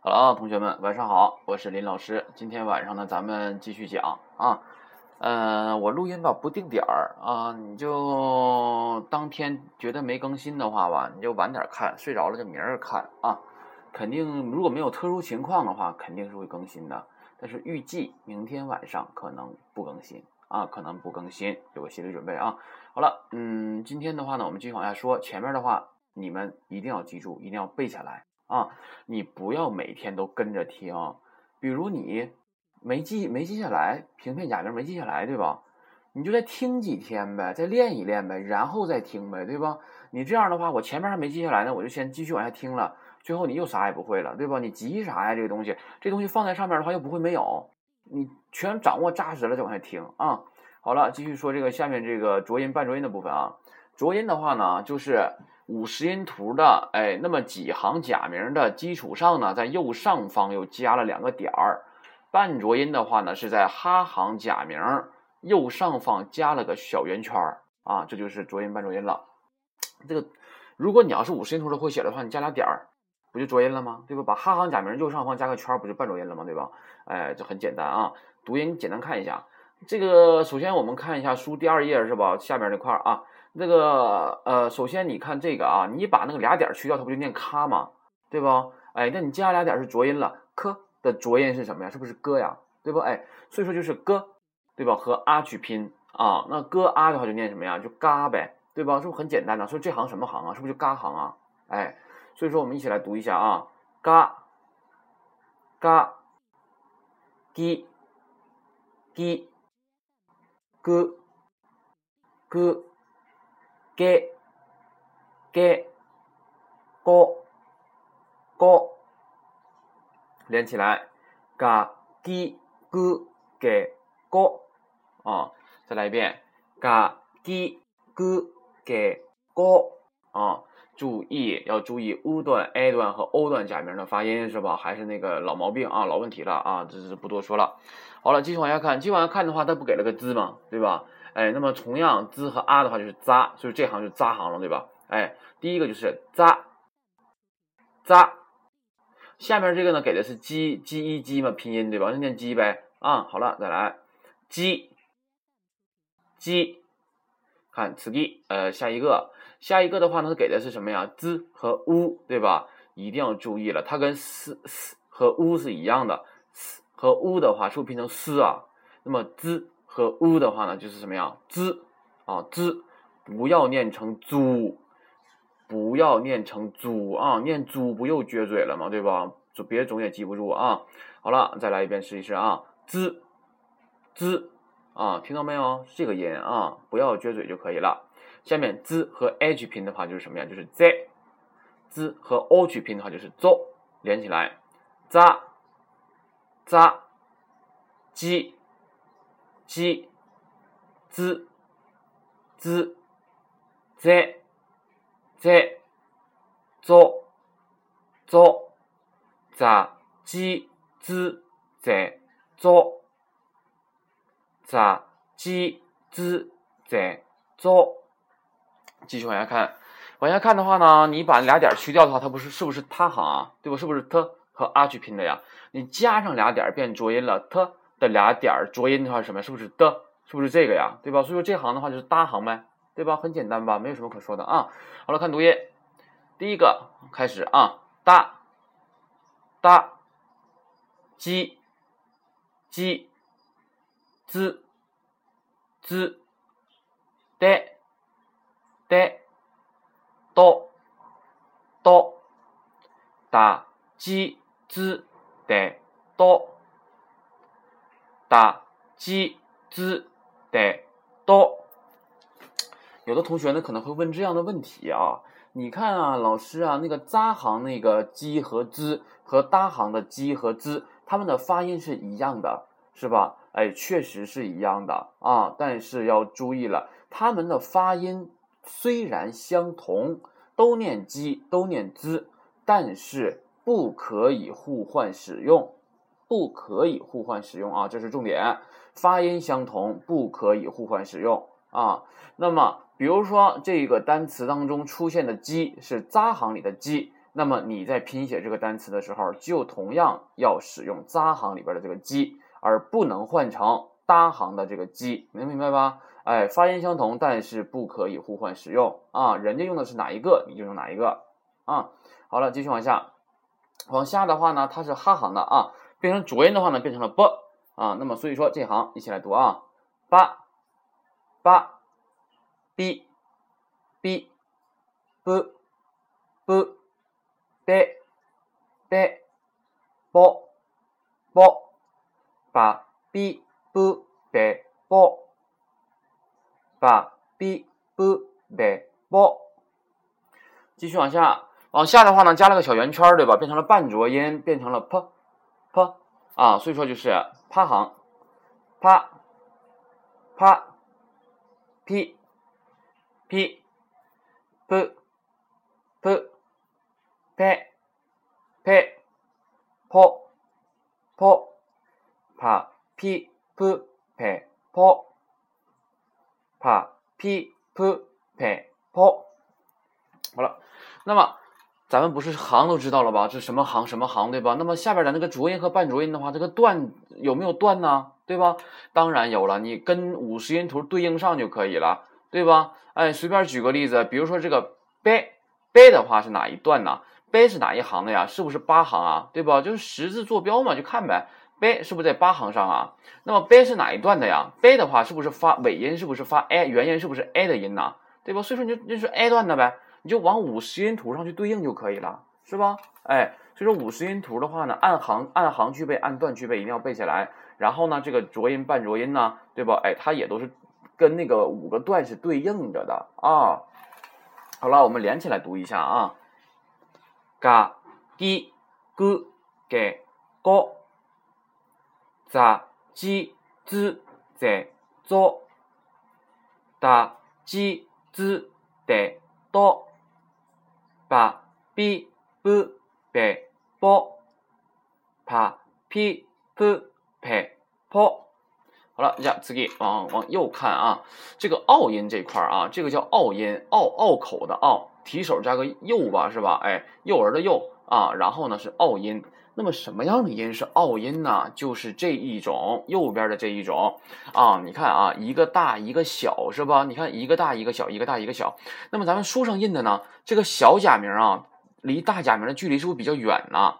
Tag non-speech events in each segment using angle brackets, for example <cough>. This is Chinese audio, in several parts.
好了啊，同学们，晚上好，我是林老师。今天晚上呢，咱们继续讲啊。嗯，我录音吧不定点儿啊，你就当天觉得没更新的话吧，你就晚点看，睡着了就明儿看啊。肯定如果没有特殊情况的话，肯定是会更新的。但是预计明天晚上可能不更新啊，可能不更新，有个心理准备啊。好了，嗯，今天的话呢，我们继续往下说，前面的话你们一定要记住，一定要背下来。啊，你不要每天都跟着听，比如你没记没记下来，平片假名没记下来，对吧？你就再听几天呗，再练一练呗，然后再听呗，对吧？你这样的话，我前面还没记下来呢，我就先继续往下听了，最后你又啥也不会了，对吧？你急啥呀？这个东西，这东西放在上面的话又不会没有，你全掌握扎实了再往下听啊。好了，继续说这个下面这个浊音半浊音的部分啊。浊音的话呢，就是。五十音图的哎，那么几行假名的基础上呢，在右上方又加了两个点儿。半浊音的话呢，是在哈行假名右上方加了个小圆圈儿啊，这就是浊音半浊音了。这个，如果你要是五十音图都会写的话，你加俩点儿，不就浊音了吗？对吧？把哈行假名右上方加个圈儿，不就半浊音了吗？对吧？哎，这很简单啊。读音简单看一下，这个首先我们看一下书第二页是吧？下边这块儿啊。那个呃，首先你看这个啊，你把那个俩点去掉，它不就念咔吗？对不？哎，那你加俩点是浊音了，科的浊音是什么呀？是不是哥呀？对不？哎，所以说就是哥，对吧？和啊去拼啊，那哥啊的话就念什么呀？就嘎呗，对吧？是不是很简单呢？所以这行什么行啊？是不是就嘎行啊？哎，所以说我们一起来读一下啊，嘎嘎滴滴哥哥。给给高高连起来，嘎滴咕给高啊！再来一遍，嘎滴咕给高啊！注意要注意 u 段、a 段和 o 段假名的发音是吧？还是那个老毛病啊，老问题了啊！这是不多说了。好了，继续往下看，继续往下看的话，它不给了个字吗？对吧？哎，那么同样，z 和 a 的话就是扎，所以这行就是扎行了，对吧？哎，第一个就是扎扎，下面这个呢给的是鸡鸡一鸡嘛，拼音对吧？那念鸡呗啊。好了，再来鸡鸡，看此地，呃，下一个，下一个的话呢，给的是什么呀？z 和 u 对吧？一定要注意了，它跟 s s 和 u 是一样的，s 和 u 的话是不是拼成 s 啊？那么 z。和 u 的话呢，就是什么呀？z 啊，z 不要念成猪，不要念成猪啊，念猪不又撅嘴了吗？对吧？就别总也记不住啊。好了，再来一遍试一试啊，z z 啊，听到没有？这个音啊，不要撅嘴就可以了。下面 z 和 h 拼的话就是什么呀？就是 z，z 和 o 去拼的话就是 zo，连起来，za za j。鸡、z、z、在、在、做、做、在、鸡、z、在、做、在、鸡、z、在、做。继续往下看，往下看的话呢，你把俩点去掉的话，它不是是不是他行啊？对吧？是不是 t 和 a 去拼的呀？你加上俩点变浊音了，t。的俩点儿浊音的话是什么？是不是的？是不是这个呀？对吧？所以说这行的话就是搭行呗，对吧？很简单吧？没有什么可说的啊。好了，看读音，第一个开始啊，搭搭鸡鸡滋滋的的哆哆打鸡滋的哆。打鸡滋的多，有的同学呢可能会问这样的问题啊，你看啊，老师啊，那个扎行那个鸡和滋和搭行的鸡和滋，他们的发音是一样的，是吧？哎，确实是一样的啊，但是要注意了，他们的发音虽然相同，都念鸡，都念滋，但是不可以互换使用。不可以互换使用啊，这是重点。发音相同，不可以互换使用啊。那么，比如说这个单词当中出现的“鸡”是扎行里的“鸡”，那么你在拼写这个单词的时候，就同样要使用扎行里边的这个鸡，而不能换成搭行的这个鸡，能明白吧？哎，发音相同，但是不可以互换使用啊！人家用的是哪一个，你就用哪一个啊！好了，继续往下，往下的话呢，它是哈行的啊，变成浊音的话呢，变成了 b 啊。那么所以说这行一起来读啊，八八 b b b b b b b b 把 b b b b 把 b b b b 继续往下，往下的话呢，加了个小圆圈，对吧？变成了半浊音，变成了 p p 啊，所以说就是趴行，啪啪 p p p p p p p p 啪 p p p p 啪 p p p p 好了，那么咱们不是行都知道了吧？这什么行什么行，对吧？那么下边的那个浊音和半浊音的话，这个断有没有断呢？对吧？当然有了，你跟五十音图对应上就可以了，对吧？哎，随便举个例子，比如说这个 b b 的话是哪一段呢？b 是哪一行的呀？是不是八行啊？对吧？就是十字坐标嘛，就看呗。b 是不是在八行上啊？那么 b 是哪一段的呀？b 的话是不是发尾音？是不是发 a 元音？是不是 a 的音呢？对吧？所以说你就就是 a 段的呗，你就往五十音图上去对应就可以了，是吧？哎，所以说五十音图的话呢，按行按行去背，按段去背，一定要背下来。然后呢，这个浊音半浊音呢，对吧？哎，它也都是跟那个五个段是对应着的啊。好了，我们连起来读一下啊，嘎、gi、gu、ge、go。za ji zi zai zo da ji zi de do ba bi bu be bo pa pi pu pe po 好了，呀，次给往往右看啊，这个拗音这块儿啊，这个叫拗音，拗拗口的拗，提手加个右吧，是吧？哎，幼儿的幼啊，然后呢是拗音。那么什么样的音是拗音呢？就是这一种右边的这一种啊，你看啊，一个大一个小是吧？你看一个大一个小，一个大一个小。那么咱们书上印的呢，这个小假名啊，离大假名的距离是不是比较远呢？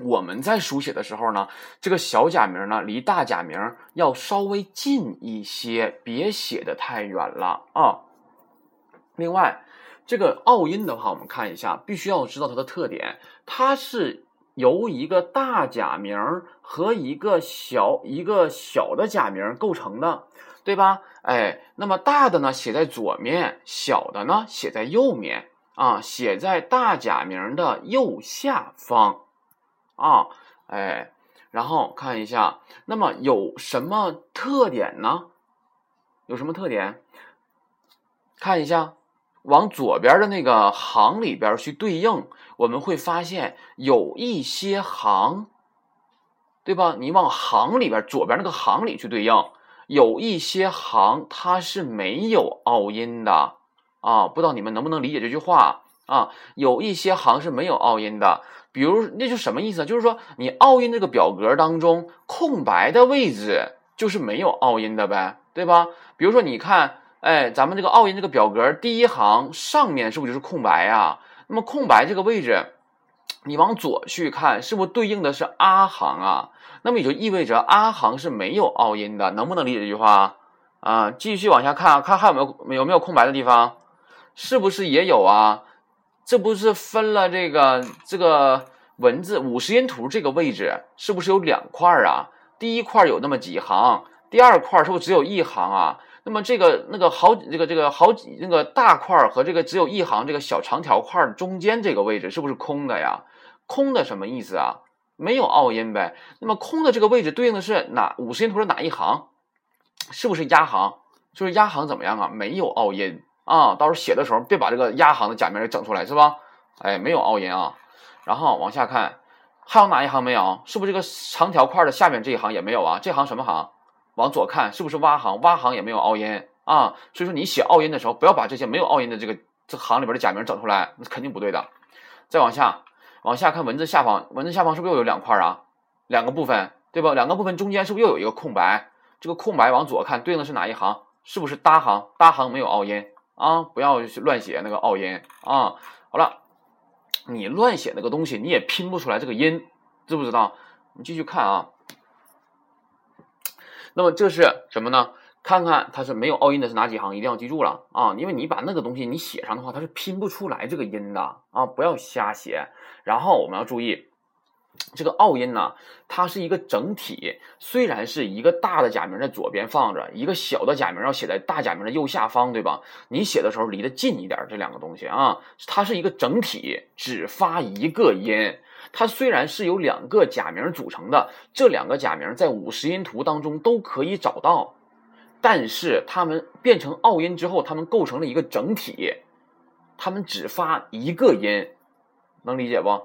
我们在书写的时候呢，这个小假名呢，离大假名要稍微近一些，别写的太远了啊。另外，这个拗音的话，我们看一下，必须要知道它的特点，它是。由一个大假名和一个小一个小的假名构成的，对吧？哎，那么大的呢写在左面，小的呢写在右面啊，写在大假名的右下方啊，哎，然后看一下，那么有什么特点呢？有什么特点？看一下。往左边的那个行里边去对应，我们会发现有一些行，对吧？你往行里边左边那个行里去对应，有一些行它是没有拗音的啊！不知道你们能不能理解这句话啊？有一些行是没有拗音的，比如那就什么意思？就是说你拗音这个表格当中空白的位置就是没有拗音的呗，对吧？比如说你看。哎，咱们这个奥音这个表格第一行上面是不是就是空白啊？那么空白这个位置，你往左去看，是不是对应的是阿行啊？那么也就意味着阿行是没有奥音的，能不能理解这句话啊？继续往下看啊，看还有没有有没有空白的地方？是不是也有啊？这不是分了这个这个文字五十音图这个位置，是不是有两块啊？第一块有那么几行，第二块是不是只有一行啊？那么这个那个好这个这个好几那个大块和这个只有一行这个小长条块中间这个位置是不是空的呀？空的什么意思啊？没有拗音呗。那么空的这个位置对应的是哪五十音图的哪一行？是不是压行？就是压行怎么样啊？没有拗音啊。到时候写的时候别把这个压行的假名给整出来是吧？哎，没有拗音啊。然后往下看，还有哪一行没有？是不是这个长条块的下面这一行也没有啊？这行什么行？往左看是不是挖行？挖行也没有凹音啊，所以说你写凹音的时候，不要把这些没有凹音的这个这行里边的假名整出来，那肯定不对的。再往下，往下看文字下方，文字下方是不是又有两块啊？两个部分，对吧？两个部分中间是不是又有一个空白？这个空白往左看，对应的是哪一行？是不是搭行？搭行没有凹音啊，不要乱写那个凹音啊。好了，你乱写那个东西，你也拼不出来这个音，知不知道？你继续看啊。那么这是什么呢？看看它是没有凹音的是哪几行，一定要记住了啊！因为你把那个东西你写上的话，它是拼不出来这个音的啊！不要瞎写。然后我们要注意。这个奥音呢，它是一个整体，虽然是一个大的假名在左边放着，一个小的假名要写在大假名的右下方，对吧？你写的时候离得近一点，这两个东西啊，它是一个整体，只发一个音。它虽然是由两个假名组成的，这两个假名在五十音图当中都可以找到，但是它们变成奥音之后，它们构成了一个整体，它们只发一个音，能理解不？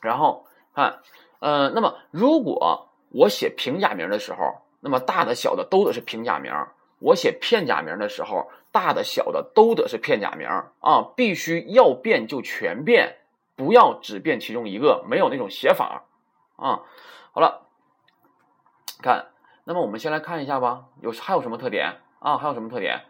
然后看，呃，那么如果我写平假名的时候，那么大的小的都得是平假名；我写片假名的时候，大的小的都得是片假名啊，必须要变就全变，不要只变其中一个，没有那种写法啊。好了，看，那么我们先来看一下吧，有还有什么特点啊？还有什么特点？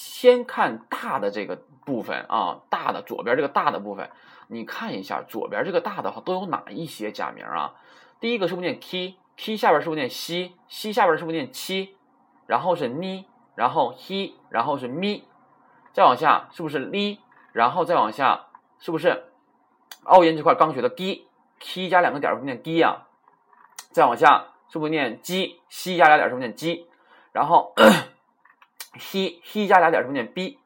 先看大的这个部分啊，大的左边这个大的部分。你看一下左边这个大的话都有哪一些假名啊？第一个是不是念 k？k 下边是不是念西？西下边是不是念七？然后是呢，然后 he，然后是 mi，，再往下是不是 li？然后再往下是不是拗音这块刚学的 g？k 加两个点是不是念 g 呀？再往下是不是念 g？西加俩点是不是念 g？然后 he he 加俩点是不念 b？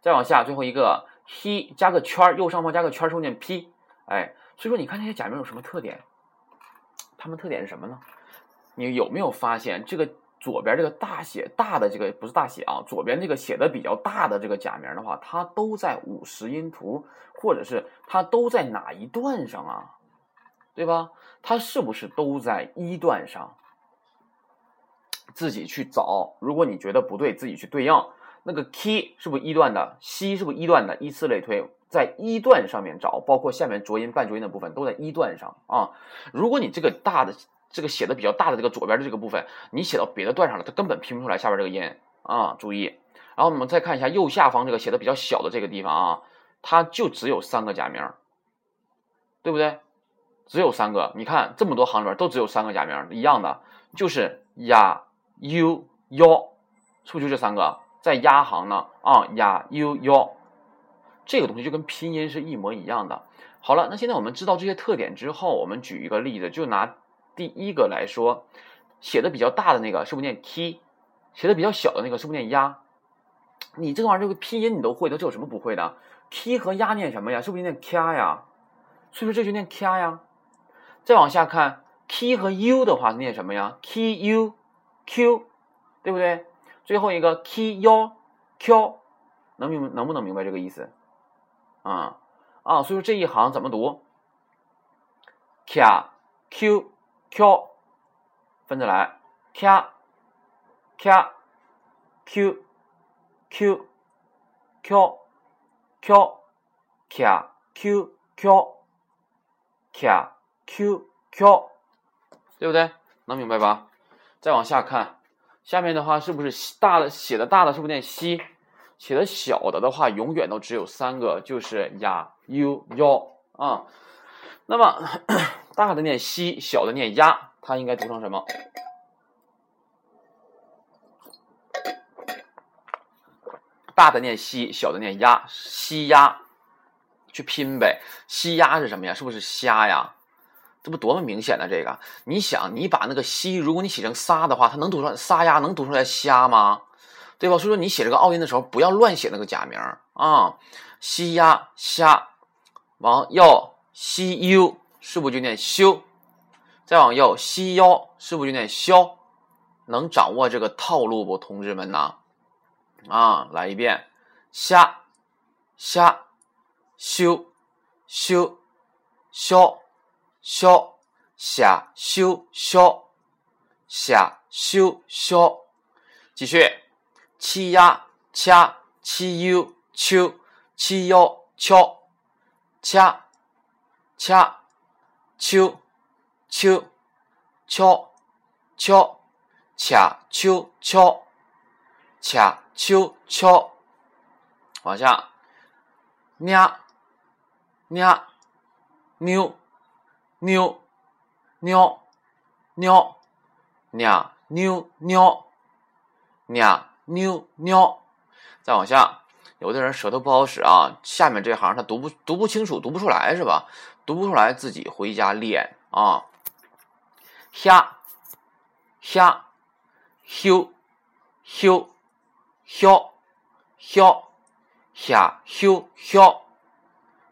再往下最后一个。p 加个圈儿，右上方加个圈儿，是不念 p？哎，所以说你看这些假名有什么特点？它们特点是什么呢？你有没有发现这个左边这个大写大的这个不是大写啊？左边这个写的比较大的这个假名的话，它都在五十音图，或者是它都在哪一段上啊？对吧？它是不是都在一段上？自己去找，如果你觉得不对，自己去对应。那个 k 是不是一段的？，c 是不是一段的？依次类推，在一段上面找，包括下面浊音、半浊音的部分都在一段上啊。如果你这个大的这个写的比较大的这个左边的这个部分，你写到别的段上了，它根本拼不出来下边这个音啊。注意，然后我们再看一下右下方这个写的比较小的这个地方啊，它就只有三个假名，对不对？只有三个。你看这么多行里边都只有三个假名，一样的，就是呀、u、y，是不就这三个？在压行呢啊呀 u y，这个东西就跟拼音是一模一样的。好了，那现在我们知道这些特点之后，我们举一个例子，就拿第一个来说，写的比较大的那个是不是念 k？写的比较小的那个是不是念压？你这个玩意儿这个拼音你都会的，这有什么不会的？k 和压念什么呀？是不是念 k 呀？所以说这就念 k 呀。再往下看，k 和 u 的话念什么呀？k u q，对不对？最后一个 k 幺 q 能明能不能明白这个意思？啊啊，所以说这一行怎么读？k q q 分着来，k k q q q q k q q k q q，对不对？能明白吧？再往下看。下面的话是不是大的写的大的是不是念西？写的小的的话永远都只有三个，就是呀、u、y 啊。那么 <clears throat> 大的念西，小的念呀，它应该读成什么？大的念西，小的念呀，西呀，去拼呗。西呀是什么呀？是不是虾呀？这不多么明显的这个，你想，你把那个西，如果你写成沙的话，它能读出来沙呀，能读出来虾吗？对吧？所以说你写这个奥音的时候，不要乱写那个假名啊。西呀虾，往右西 u 是不是就念修？再往右西腰是不是就念消？能掌握这个套路不，同志们呐？啊，来一遍，虾虾修修消。消下修消下修消，继续七呀掐七 u 秋七幺敲掐掐秋秋敲敲掐秋敲掐秋敲，往下 nha nha niu 妞妞妞娘，妞妞娘，妞妞。再往下，有的人舌头不好使啊，下面这行他读不读不清楚，读不出来是吧？读不出来，自己回家练啊。下下休休休休下休休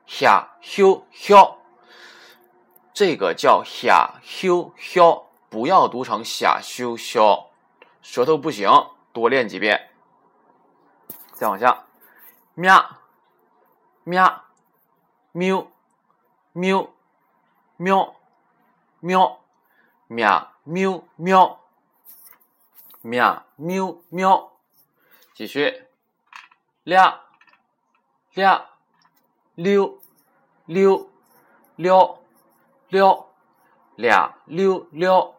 下休休。这个叫虾 hiu hiu，不要读成虾 hiu hiu，舌头不行，多练几遍。再往下。喵，喵，喵，喵，喵，喵，喵，喵，喵，喵，喵，继续，俩，俩，溜，溜，溜，溜，俩，溜，溜，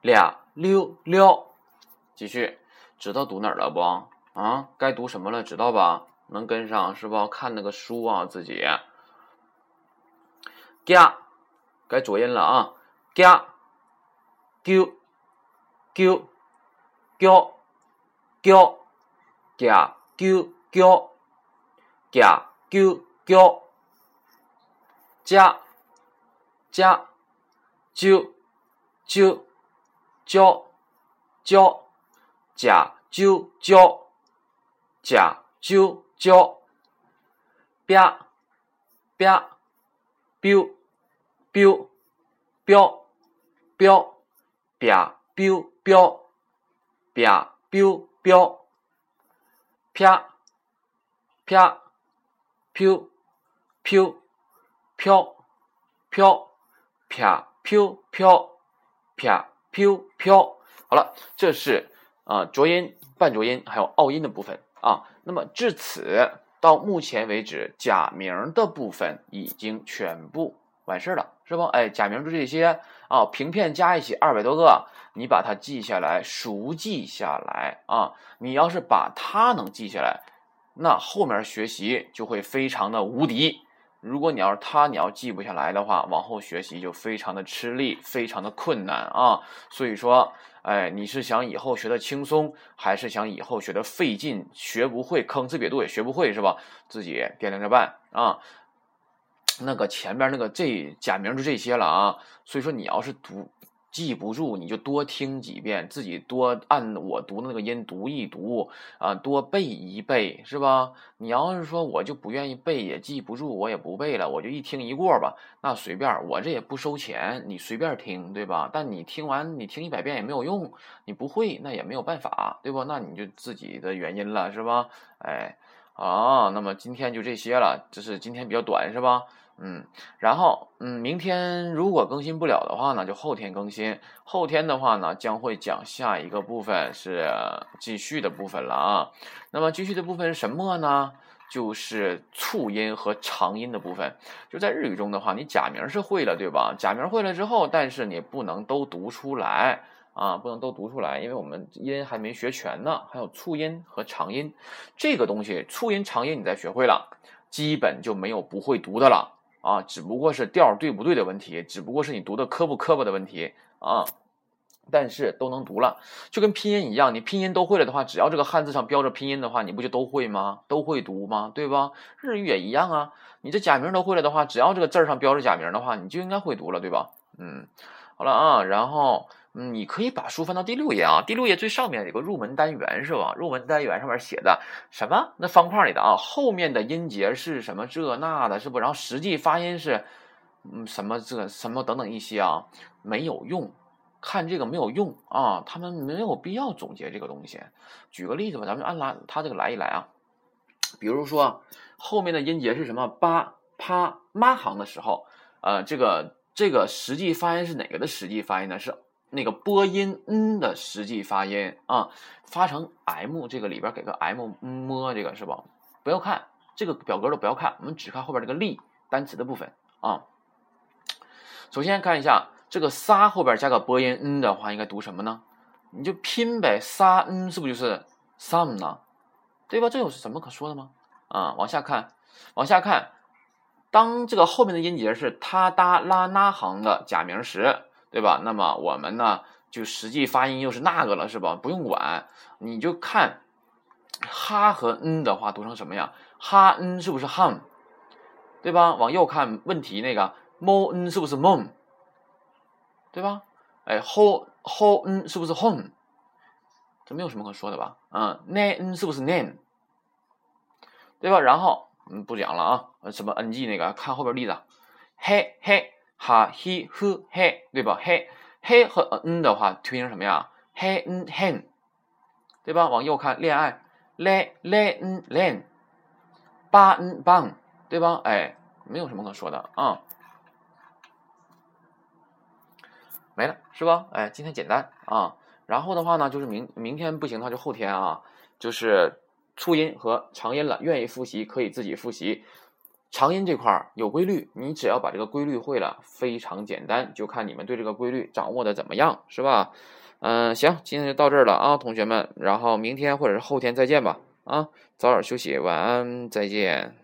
俩，溜，溜，继续，知道读哪儿了不？啊，该读什么了？知道吧？能跟上是吧？看那个书啊，自己。加，该浊音了啊。加，q q q q 加 q q 加 q q 加加揪，揪交交加揪交甲啾交吧吧标标标标吧标标吧标标啪啪飘飘飘飘。飘飘飘飘飘啪 piu piu 啪 piu piu 好了，这是啊浊音、半浊音还有拗音的部分啊。那么至此到目前为止，假名的部分已经全部完事儿了，是不？哎，假名就这些啊，平片加一起二百多个，你把它记下来，熟记下来啊。你要是把它能记下来，那后面学习就会非常的无敌。如果你要是它你要记不下来的话，往后学习就非常的吃力，非常的困难啊。所以说。哎，你是想以后学的轻松，还是想以后学的费劲，学不会，坑哧瘪肚也学不会，是吧？自己掂量着办啊。那个前边那个这假名就这些了啊。所以说，你要是读。记不住你就多听几遍，自己多按我读的那个音读一读啊，多背一背，是吧？你要是说我就不愿意背，也记不住，我也不背了，我就一听一过吧，那随便，我这也不收钱，你随便听，对吧？但你听完你听一百遍也没有用，你不会那也没有办法，对吧？那你就自己的原因了，是吧？哎，啊，那么今天就这些了，这是今天比较短，是吧？嗯，然后嗯，明天如果更新不了的话呢，就后天更新。后天的话呢，将会讲下一个部分是继续的部分了啊。那么继续的部分是什么呢？就是促音和长音的部分。就在日语中的话，你假名是会了，对吧？假名会了之后，但是你不能都读出来啊，不能都读出来，因为我们音还没学全呢。还有促音和长音这个东西，促音、长音你再学会了，基本就没有不会读的了。啊，只不过是调对不对的问题，只不过是你读的磕不磕巴的问题啊。但是都能读了，就跟拼音一样，你拼音都会了的话，只要这个汉字上标着拼音的话，你不就都会吗？都会读吗？对吧？日语也一样啊，你这假名都会了的话，只要这个字儿上标着假名的话，你就应该会读了，对吧？嗯，好了啊，然后。嗯，你可以把书翻到第六页啊，第六页最上面有个入门单元是吧？入门单元上面写的什么？那方块里的啊，后面的音节是什么这那的，是不？然后实际发音是嗯什么这什么等等一些啊，没有用，看这个没有用啊，他们没有必要总结这个东西。举个例子吧，咱们按拉他这个来一来啊，比如说后面的音节是什么？八啪妈行的时候，呃，这个这个实际发音是哪个的实际发音呢？是。那个播音嗯的实际发音啊，发成 m 这个里边给个 m 摸这个是吧？不要看这个表格都不要看，我们只看后边这个力单词的部分啊。首先看一下这个沙后边加个播音嗯的话，应该读什么呢？你就拼呗，沙嗯是不就是 some 呢？对吧？这有什么可说的吗？啊，往下看，往下看，当这个后面的音节是他哒拉那行的假名时，对吧？那么我们呢，就实际发音又是那个了，是吧？不用管，你就看哈和嗯的话读成什么样？哈嗯是不是 hum？对吧？往右看问题那个 mo 嗯是不是 mom？对吧？哎，ho ho 嗯是不是 home？这没有什么可说的吧？嗯，name 嗯是不是 name？对吧？然后嗯不讲了啊，什么 ng 那个，看后边例子，嘿嘿哈 he who 嘿，对吧？嘿嘿和嗯的话推成什么呀？嘿嗯 hen，对吧？往右看恋爱，le le 嗯 len，八嗯 bang，对吧？哎，没有什么可说的啊，没了是吧？哎，今天简单啊，然后的话呢，就是明明天不行的话就后天啊，就是。促音和长音了，愿意复习可以自己复习。长音这块儿有规律，你只要把这个规律会了，非常简单，就看你们对这个规律掌握的怎么样，是吧？嗯，行，今天就到这儿了啊，同学们，然后明天或者是后天再见吧。啊，早点休息，晚安，再见。